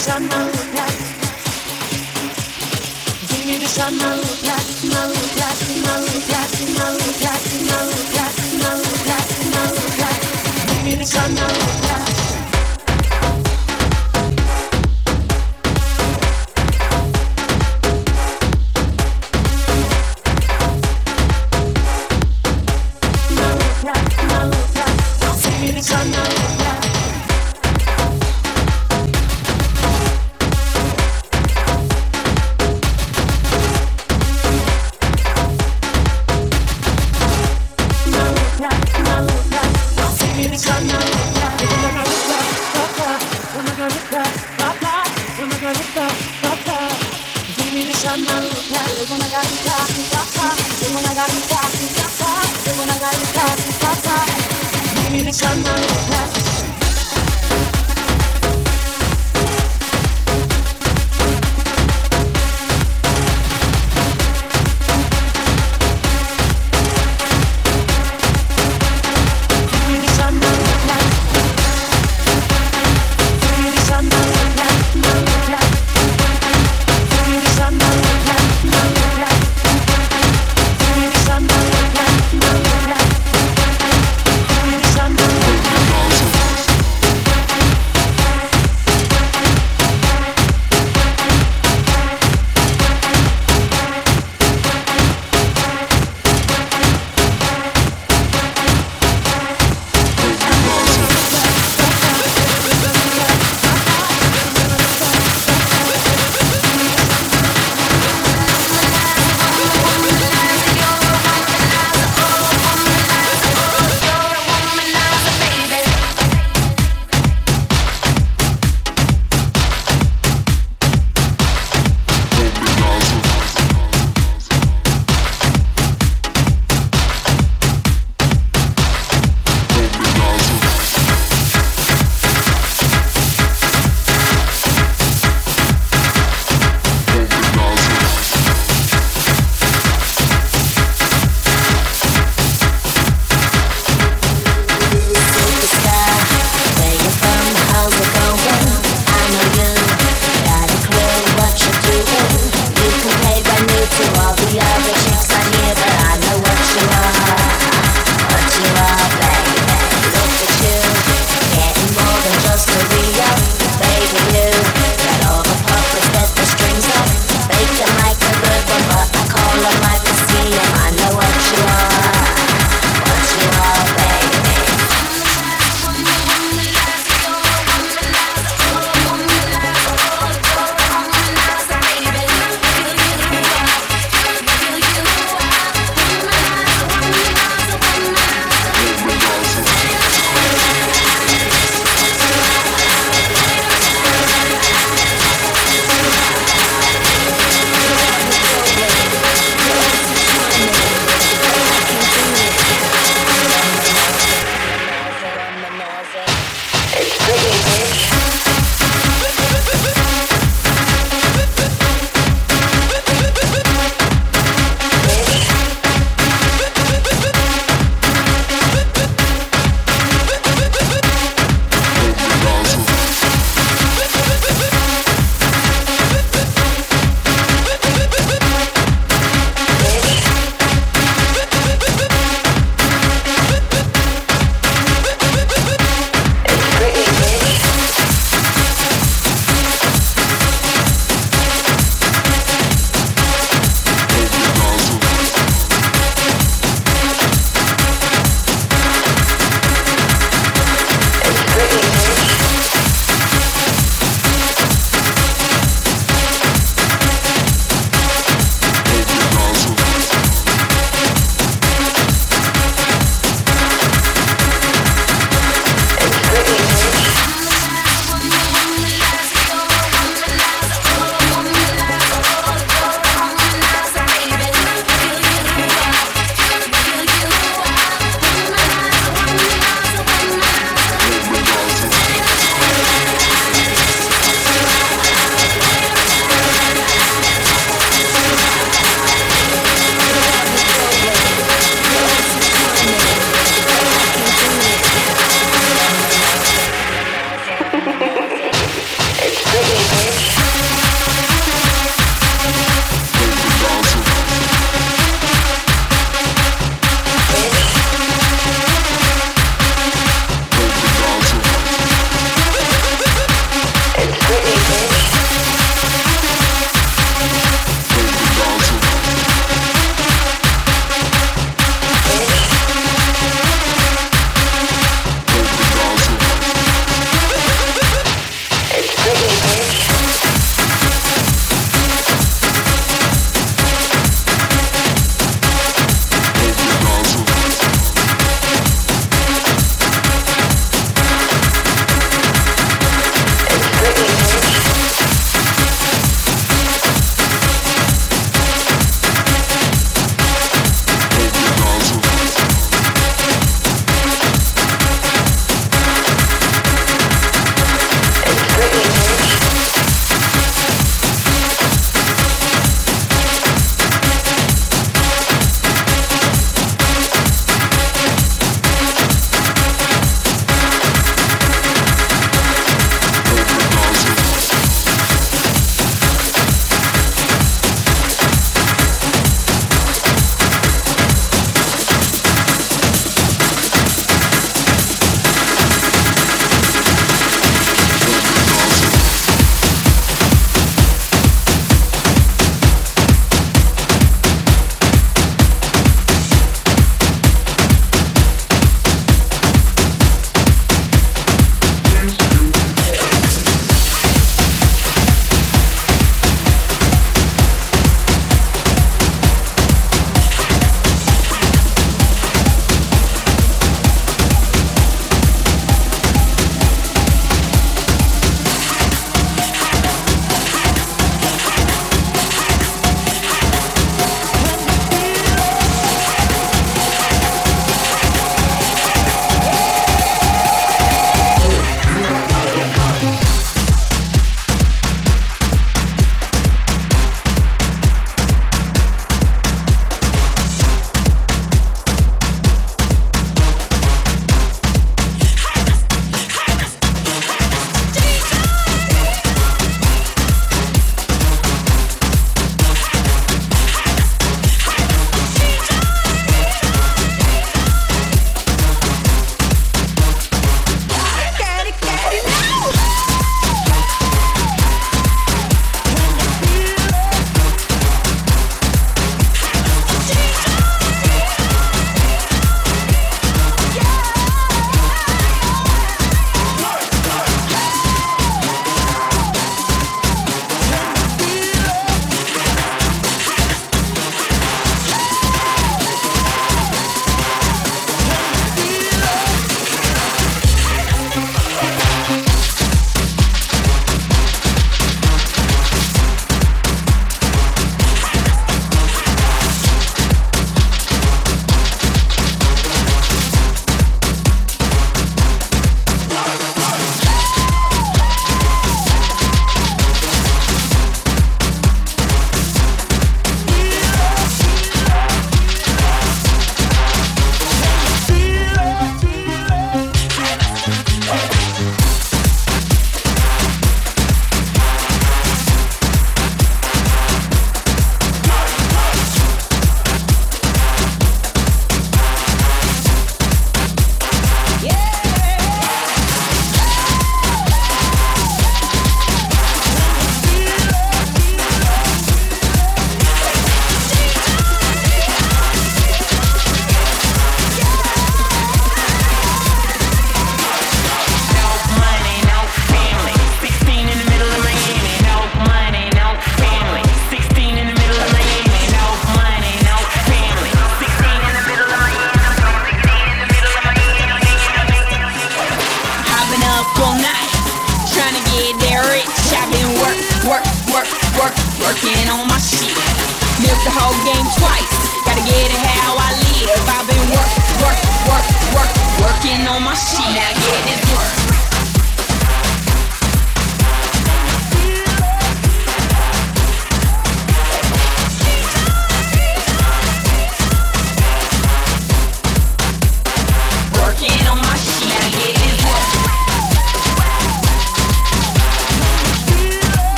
Give me the sun now.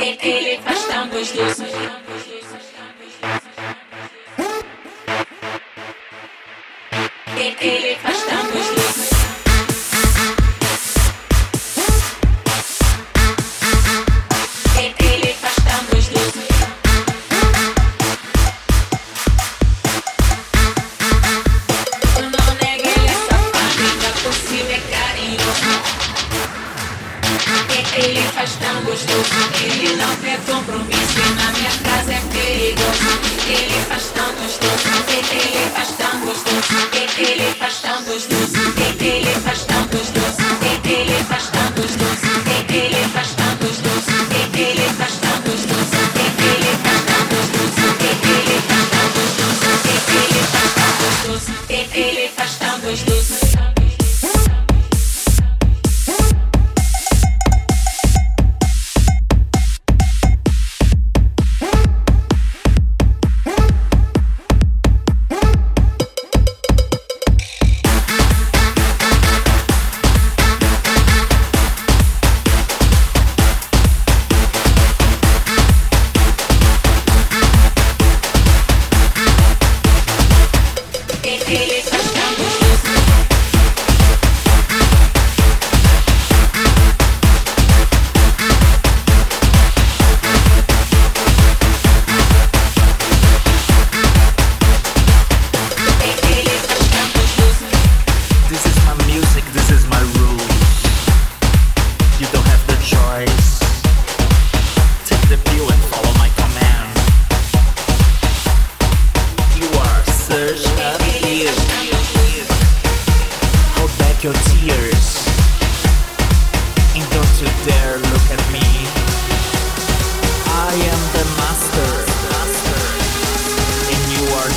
Ele faz tão gostoso. Ele faz tão gostoso.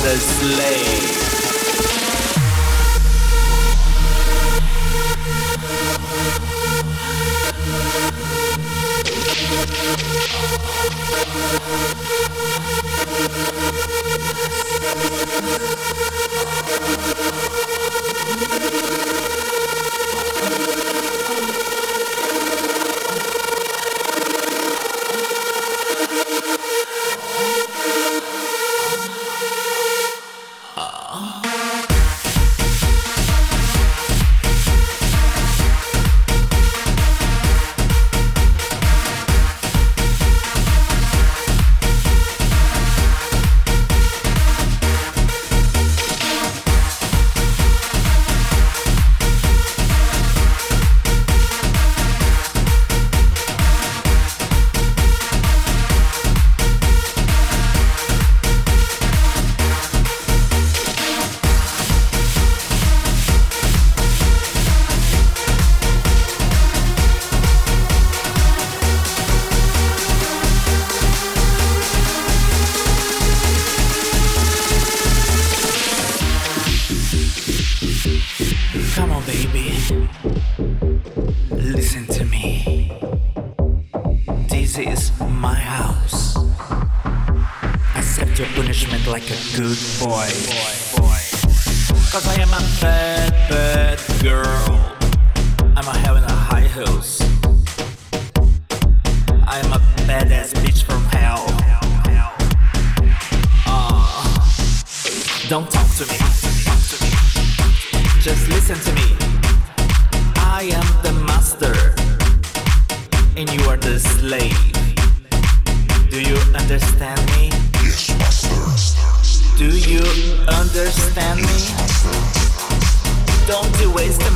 the slave.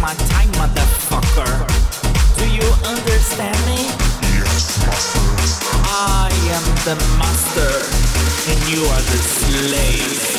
my time, motherfucker. Do you understand me? Yes, master. I am the master, and you are the slave.